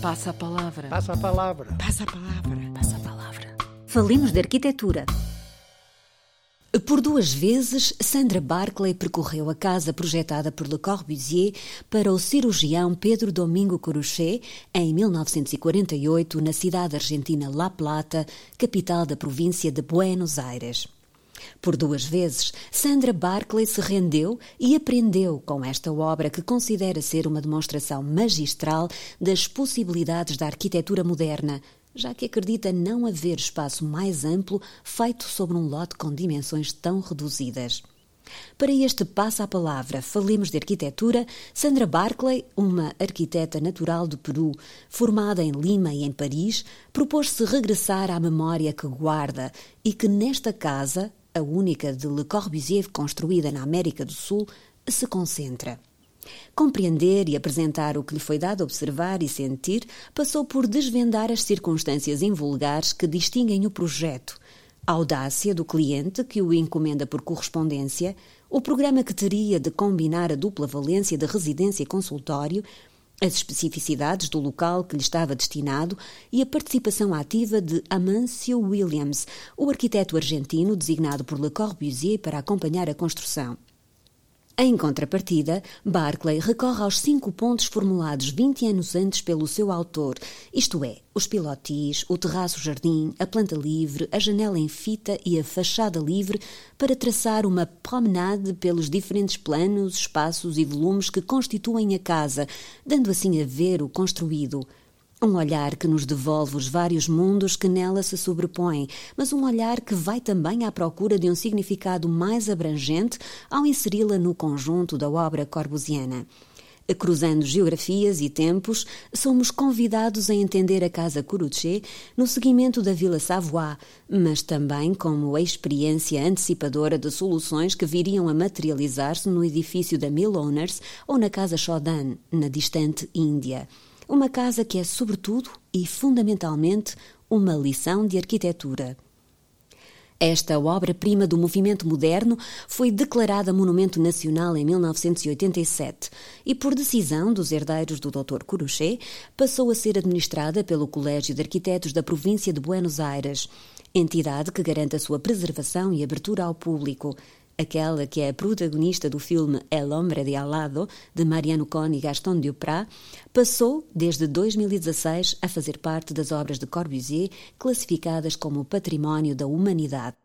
Passa a palavra. Passa a palavra. Passa a palavra. Passa a palavra. Falemos de arquitetura. Por duas vezes, Sandra Barclay percorreu a casa projetada por Le Corbusier para o cirurgião Pedro Domingo Coruchet em 1948 na cidade argentina La Plata, capital da província de Buenos Aires. Por duas vezes, Sandra Barclay se rendeu e aprendeu com esta obra que considera ser uma demonstração magistral das possibilidades da arquitetura moderna, já que acredita não haver espaço mais amplo feito sobre um lote com dimensões tão reduzidas. Para este Passa a Palavra, falemos de arquitetura, Sandra Barclay, uma arquiteta natural do Peru, formada em Lima e em Paris, propôs-se regressar à memória que guarda e que nesta casa, a única de Le Corbusier construída na América do Sul, se concentra. Compreender e apresentar o que lhe foi dado observar e sentir passou por desvendar as circunstâncias invulgares que distinguem o projeto, a audácia do cliente que o encomenda por correspondência, o programa que teria de combinar a dupla valência de residência e consultório, as especificidades do local que lhe estava destinado e a participação ativa de Amancio Williams, o arquiteto argentino designado por Le Corbusier para acompanhar a construção. Em contrapartida, Barclay recorre aos cinco pontos formulados 20 anos antes pelo seu autor, isto é, os pilotis, o terraço-jardim, a planta livre, a janela em fita e a fachada livre, para traçar uma promenade pelos diferentes planos, espaços e volumes que constituem a casa, dando assim a ver o construído. Um olhar que nos devolve os vários mundos que nela se sobrepõem, mas um olhar que vai também à procura de um significado mais abrangente ao inseri-la no conjunto da obra corbusiana. Cruzando geografias e tempos, somos convidados a entender a Casa Curuchet no seguimento da Vila Savoie, mas também como a experiência antecipadora de soluções que viriam a materializar-se no edifício da Mill Owners ou na Casa Shodan, na distante Índia. Uma casa que é, sobretudo e fundamentalmente, uma lição de arquitetura. Esta obra-prima do movimento moderno foi declarada Monumento Nacional em 1987 e, por decisão dos herdeiros do Dr. Curuchet, passou a ser administrada pelo Colégio de Arquitetos da província de Buenos Aires, entidade que garante a sua preservação e abertura ao público, aquela que é a protagonista do filme El Hombre de Al Lado, de Mariano Cohn e Gaston Duprat, passou, desde 2016, a fazer parte das obras de Corbusier classificadas como Património da Humanidade.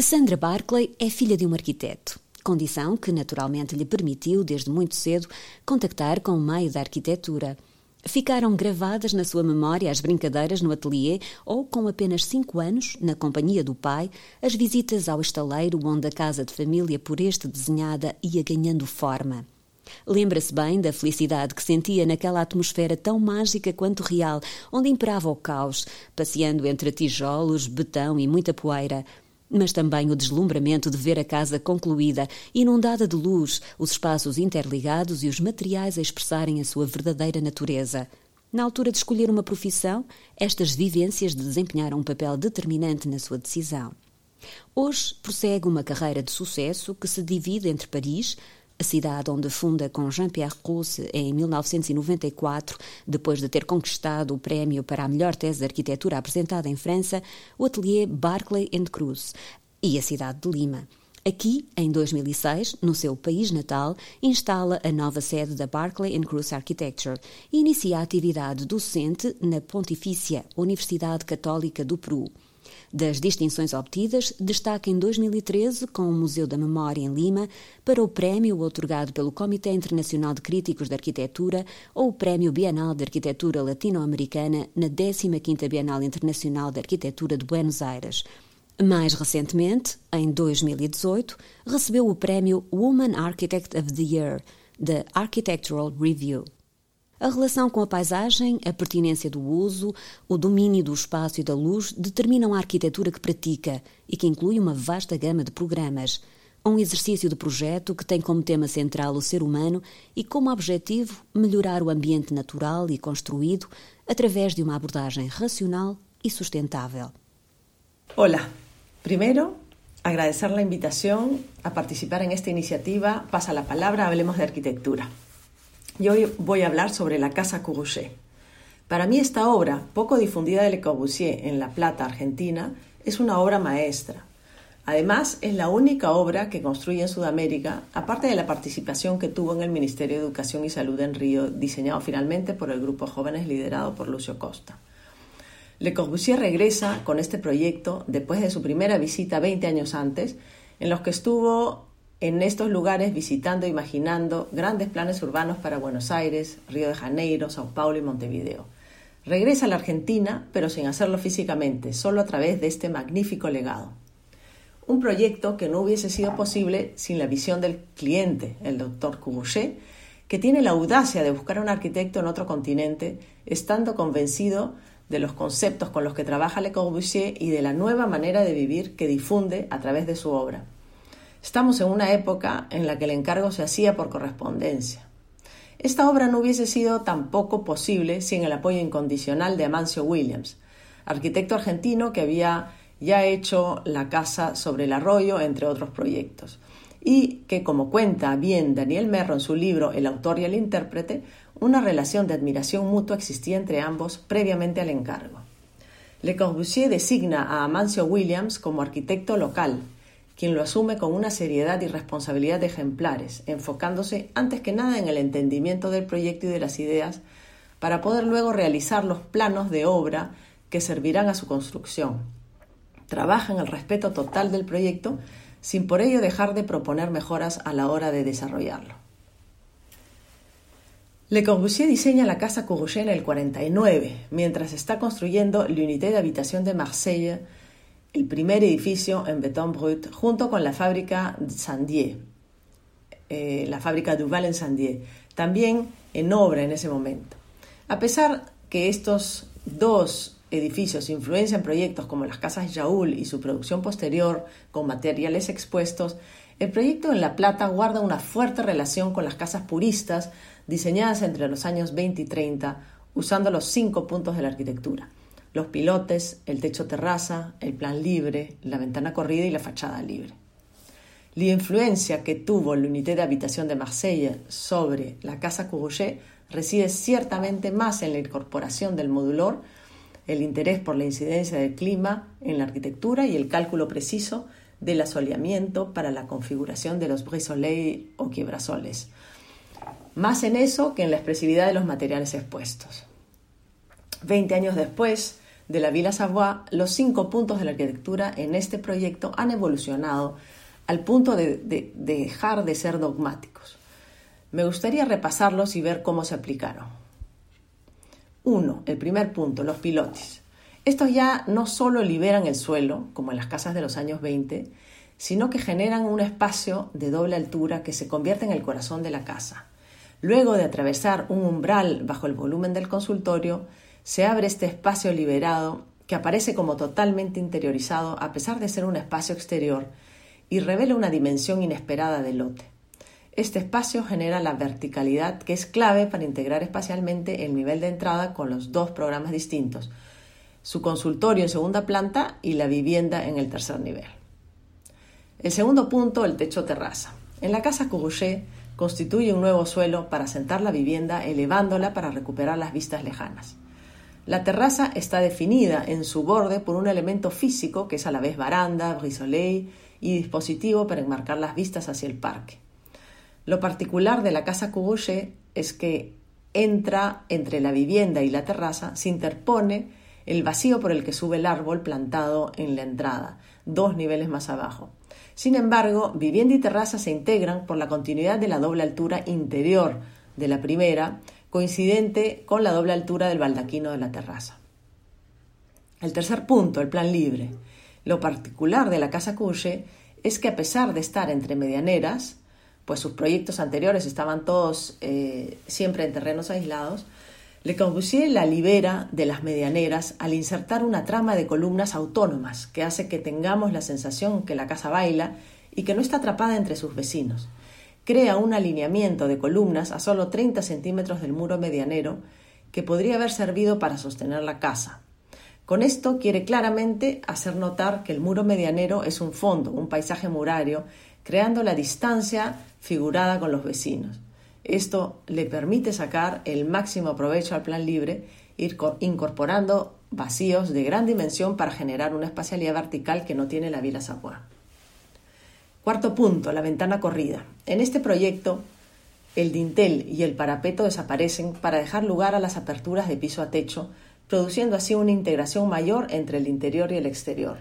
Sandra Barclay é filha de um arquiteto condição que naturalmente lhe permitiu, desde muito cedo, contactar com o meio da arquitetura. Ficaram gravadas na sua memória as brincadeiras no ateliê ou, com apenas cinco anos, na companhia do pai, as visitas ao estaleiro onde a casa de família por este desenhada ia ganhando forma. Lembra-se bem da felicidade que sentia naquela atmosfera tão mágica quanto real, onde imperava o caos, passeando entre tijolos, betão e muita poeira, mas também o deslumbramento de ver a casa concluída, inundada de luz, os espaços interligados e os materiais a expressarem a sua verdadeira natureza. Na altura de escolher uma profissão, estas vivências desempenharam um papel determinante na sua decisão. Hoje prossegue uma carreira de sucesso que se divide entre Paris, a cidade onde funda com Jean-Pierre Rousse em 1994, depois de ter conquistado o prémio para a melhor tese de arquitetura apresentada em França, o atelier Barclay Cruz, e a cidade de Lima. Aqui, em 2006, no seu país natal, instala a nova sede da Barclay Cruz Architecture e inicia a atividade docente na Pontifícia Universidade Católica do Peru. Das distinções obtidas, destaca em 2013 com o Museu da Memória em Lima para o prémio otorgado pelo Comitê Internacional de Críticos de Arquitetura ou o Prémio Bienal de Arquitetura Latino-Americana na 15ª Bienal Internacional de Arquitetura de Buenos Aires. Mais recentemente, em 2018, recebeu o prémio Woman Architect of the Year da Architectural Review. A relação com a paisagem, a pertinência do uso, o domínio do espaço e da luz determinam a arquitetura que pratica e que inclui uma vasta gama de programas. Um exercício de projeto que tem como tema central o ser humano e como objetivo melhorar o ambiente natural e construído através de uma abordagem racional e sustentável. Olá, primeiro agradecer a invitação a participar en esta iniciativa Pasa la Palabra, Hablemos de Arquitectura. Y hoy voy a hablar sobre la Casa Courgette. Para mí esta obra, poco difundida de Le Corbusier en La Plata, Argentina, es una obra maestra. Además, es la única obra que construye en Sudamérica, aparte de la participación que tuvo en el Ministerio de Educación y Salud en Río, diseñado finalmente por el grupo Jóvenes liderado por Lucio Costa. Le Corbusier regresa con este proyecto después de su primera visita 20 años antes, en los que estuvo en estos lugares visitando e imaginando grandes planes urbanos para Buenos Aires, Río de Janeiro, Sao Paulo y Montevideo. Regresa a la Argentina, pero sin hacerlo físicamente, solo a través de este magnífico legado. Un proyecto que no hubiese sido posible sin la visión del cliente, el doctor Courgette, que tiene la audacia de buscar un arquitecto en otro continente, estando convencido de los conceptos con los que trabaja Le Corbusier y de la nueva manera de vivir que difunde a través de su obra. Estamos en una época en la que el encargo se hacía por correspondencia. Esta obra no hubiese sido tampoco posible sin el apoyo incondicional de Amancio Williams, arquitecto argentino que había ya hecho la casa sobre el arroyo, entre otros proyectos, y que, como cuenta bien Daniel Merro en su libro El autor y el intérprete, una relación de admiración mutua existía entre ambos previamente al encargo. Le Corbusier designa a Amancio Williams como arquitecto local, quien lo asume con una seriedad y responsabilidad de ejemplares, enfocándose antes que nada en el entendimiento del proyecto y de las ideas, para poder luego realizar los planos de obra que servirán a su construcción. Trabaja en el respeto total del proyecto, sin por ello dejar de proponer mejoras a la hora de desarrollarlo. Le Corbusier diseña la casa Courgette en el 49, mientras está construyendo l'Unité d'Habitation de Marseille, el primer edificio en betón brut, junto con la fábrica Sandier, eh, la fábrica Duval en Sandier, también en obra en ese momento. A pesar que estos dos edificios influencian proyectos como las casas Yaul y su producción posterior con materiales expuestos, el proyecto en La Plata guarda una fuerte relación con las casas puristas diseñadas entre los años 20 y 30, usando los cinco puntos de la arquitectura, los pilotes, el techo terraza, el plan libre, la ventana corrida y la fachada libre. La influencia que tuvo la unité de habitación de Marsella sobre la casa Courgette reside ciertamente más en la incorporación del modulor, el interés por la incidencia del clima en la arquitectura y el cálculo preciso del asoleamiento para la configuración de los brise o quiebrasoles. Más en eso que en la expresividad de los materiales expuestos. Veinte años después de la Villa Savoy, los cinco puntos de la arquitectura en este proyecto han evolucionado al punto de, de dejar de ser dogmáticos. Me gustaría repasarlos y ver cómo se aplicaron. Uno, El primer punto, los pilotis. Estos ya no solo liberan el suelo, como en las casas de los años 20, sino que generan un espacio de doble altura que se convierte en el corazón de la casa. Luego de atravesar un umbral bajo el volumen del consultorio, se abre este espacio liberado que aparece como totalmente interiorizado a pesar de ser un espacio exterior y revela una dimensión inesperada del lote. Este espacio genera la verticalidad que es clave para integrar espacialmente el nivel de entrada con los dos programas distintos, su consultorio en segunda planta y la vivienda en el tercer nivel. El segundo punto, el techo terraza. En la casa Courgette constituye un nuevo suelo para sentar la vivienda elevándola para recuperar las vistas lejanas. La terraza está definida en su borde por un elemento físico que es a la vez baranda, brisoleil y dispositivo para enmarcar las vistas hacia el parque. Lo particular de la casa Courgette es que entra entre la vivienda y la terraza, se interpone el vacío por el que sube el árbol plantado en la entrada, dos niveles más abajo. Sin embargo, vivienda y terraza se integran por la continuidad de la doble altura interior de la primera, coincidente con la doble altura del baldaquino de la terraza. El tercer punto, el plan libre. Lo particular de la Casa Cuche es que a pesar de estar entre medianeras, pues sus proyectos anteriores estaban todos eh, siempre en terrenos aislados, le Corbusier la libera de las medianeras al insertar una trama de columnas autónomas que hace que tengamos la sensación que la casa baila y que no está atrapada entre sus vecinos. Crea un alineamiento de columnas a solo 30 centímetros del muro medianero que podría haber servido para sostener la casa. Con esto quiere claramente hacer notar que el muro medianero es un fondo, un paisaje murario, creando la distancia figurada con los vecinos. Esto le permite sacar el máximo provecho al plan libre, ir incorporando vacíos de gran dimensión para generar una espacialidad vertical que no tiene la Villa Savoie. Cuarto punto, la ventana corrida. En este proyecto, el dintel y el parapeto desaparecen para dejar lugar a las aperturas de piso a techo, produciendo así una integración mayor entre el interior y el exterior.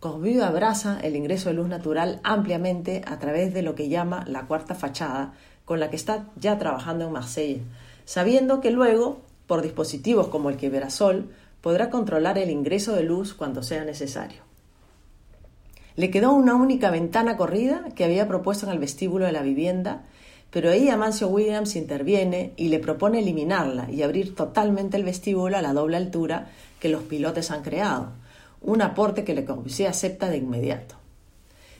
Corbu abraza el ingreso de luz natural ampliamente a través de lo que llama la cuarta fachada, con la que está ya trabajando en Marsella, sabiendo que luego, por dispositivos como el que Verasol, podrá controlar el ingreso de luz cuando sea necesario. Le quedó una única ventana corrida que había propuesto en el vestíbulo de la vivienda, pero ahí Amancio Williams interviene y le propone eliminarla y abrir totalmente el vestíbulo a la doble altura que los pilotes han creado, un aporte que Le Corbusier acepta de inmediato.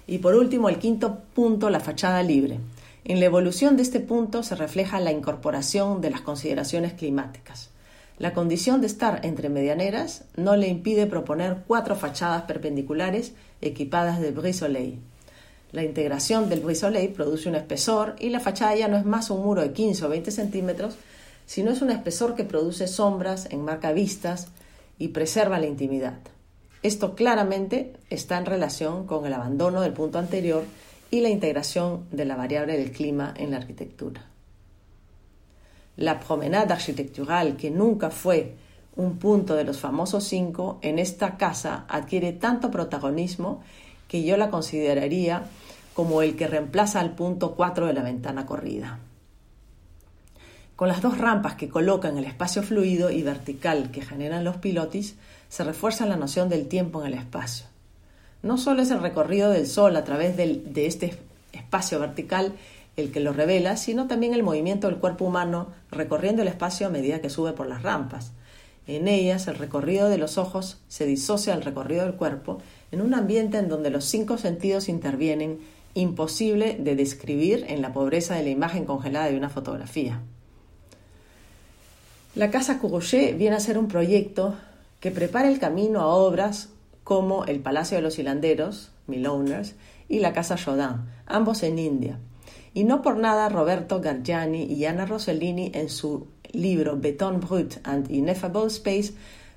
Y por último, el quinto punto, la fachada libre. En la evolución de este punto se refleja la incorporación de las consideraciones climáticas. La condición de estar entre medianeras no le impide proponer cuatro fachadas perpendiculares equipadas de brise La integración del brise produce un espesor y la fachada ya no es más un muro de 15 o 20 centímetros, sino es un espesor que produce sombras, enmarca vistas y preserva la intimidad. Esto claramente está en relación con el abandono del punto anterior y la integración de la variable del clima en la arquitectura. La promenade architectural, que nunca fue un punto de los famosos cinco, en esta casa adquiere tanto protagonismo que yo la consideraría como el que reemplaza al punto 4 de la ventana corrida. Con las dos rampas que colocan el espacio fluido y vertical que generan los pilotis, se refuerza la noción del tiempo en el espacio. No solo es el recorrido del Sol a través de este espacio vertical el que lo revela, sino también el movimiento del cuerpo humano recorriendo el espacio a medida que sube por las rampas. En ellas, el recorrido de los ojos se disocia del recorrido del cuerpo en un ambiente en donde los cinco sentidos intervienen, imposible de describir en la pobreza de la imagen congelada de una fotografía. La Casa Courgette viene a ser un proyecto que prepara el camino a obras como el Palacio de los Hilanderos, Miloners, y la Casa Chaudin, ambos en India. Y no por nada Roberto Gargiani y Anna Rossellini en su libro Beton Brut and Ineffable Space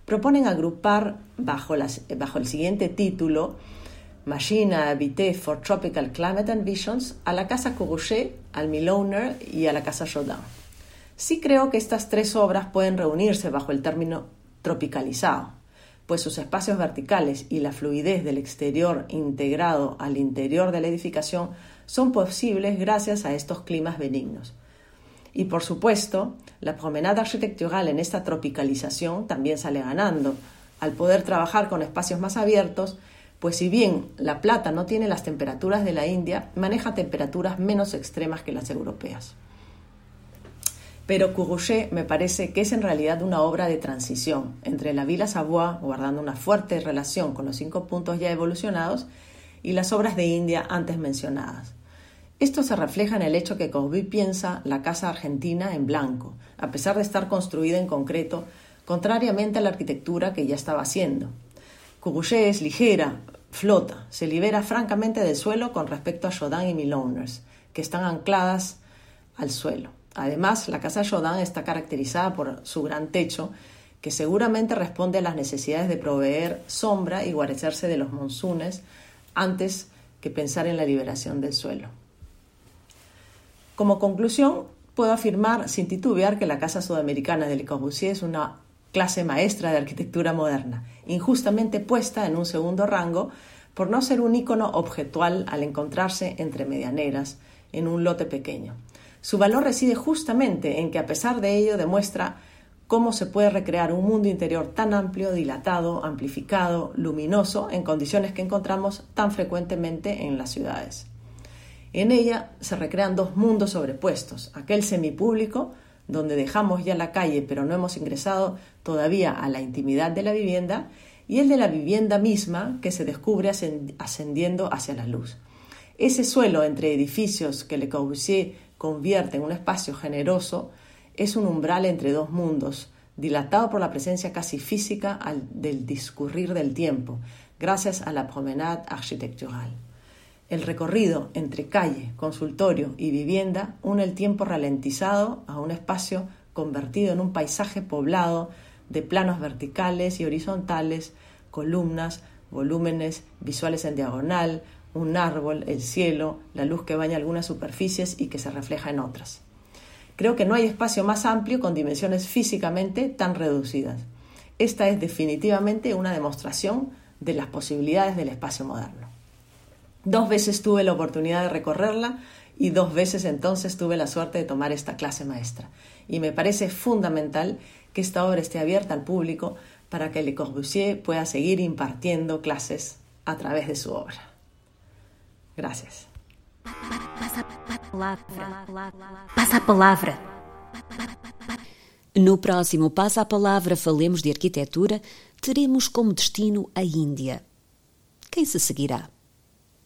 proponen agrupar bajo, el siguiente título Machine Habité for Tropical Climate and Visions a la Casa Courgette, al Milowner y a la Casa Chaudin. Sí creo que estas tres obras pueden reunirse bajo el término tropicalizado, pues sus espacios verticales y la fluidez del exterior integrado al interior de la edificación son posibles gracias a estos climas benignos. Y por supuesto, la promenada arquitectural en esta tropicalización también sale ganando, al poder trabajar con espacios más abiertos, pues si bien La Plata no tiene las temperaturas de la India, maneja temperaturas menos extremas que las europeas. Pero Courgette me parece que es en realidad una obra de transición entre la Villa Savoie, guardando una fuerte relación con los cinco puntos ya evolucionados, y las obras de India antes mencionadas. Esto se refleja en el hecho que Cosby piensa la casa argentina en blanco, a pesar de estar construida en concreto, contrariamente a la arquitectura que ya estaba haciendo. Courgette es ligera, flota, se libera francamente del suelo con respecto a Chaudin y Miloners, que están ancladas al suelo. Además, la casa Chaudin está caracterizada por su gran techo, que seguramente responde a las necesidades de proveer sombra y guarecerse de los monzones antes que pensar en la liberación del suelo. Como conclusión, puedo afirmar sin titubear que la Casa Sudamericana de Le Corbusier es una clase maestra de arquitectura moderna, injustamente puesta en un segundo rango por no ser un ícono objetual al encontrarse entre medianeras en un lote pequeño. Su valor reside justamente en que a pesar de ello demuestra cómo se puede recrear un mundo interior tan amplio, dilatado, amplificado, luminoso, en condiciones que encontramos tan frecuentemente en las ciudades. En ella se recrean dos mundos sobrepuestos, aquel semipúblico, donde dejamos ya la calle pero no hemos ingresado todavía a la intimidad de la vivienda, y el de la vivienda misma que se descubre ascendiendo hacia la luz. Ese suelo entre edificios que Le Corbusier convierte en un espacio generoso es un umbral entre dos mundos, dilatado por la presencia casi física del discurrir del tiempo, gracias a la promenade architectural. El recorrido entre calle, consultorio y vivienda une el tiempo ralentizado a un espacio convertido en un paisaje poblado de planos verticales y horizontales, columnas, volúmenes visuales en diagonal, un árbol, el cielo, la luz que baña algunas superficies y que se refleja en otras. Creo que no hay espacio más amplio con dimensiones físicamente tan reducidas. Esta es definitivamente una demostración de las posibilidades del espacio moderno. Dos veces tuve la oportunidad de recorrerla y dos veces entonces tuve la suerte de tomar esta clase maestra. Y me parece fundamental que esta obra esté abierta al público para que Le Corbusier pueda seguir impartiendo clases a través de su obra. Gracias. Passa a palavra. No próximo Passa a Palavra Falemos de Arquitetura, teremos como destino a Índia. Quem se seguirá?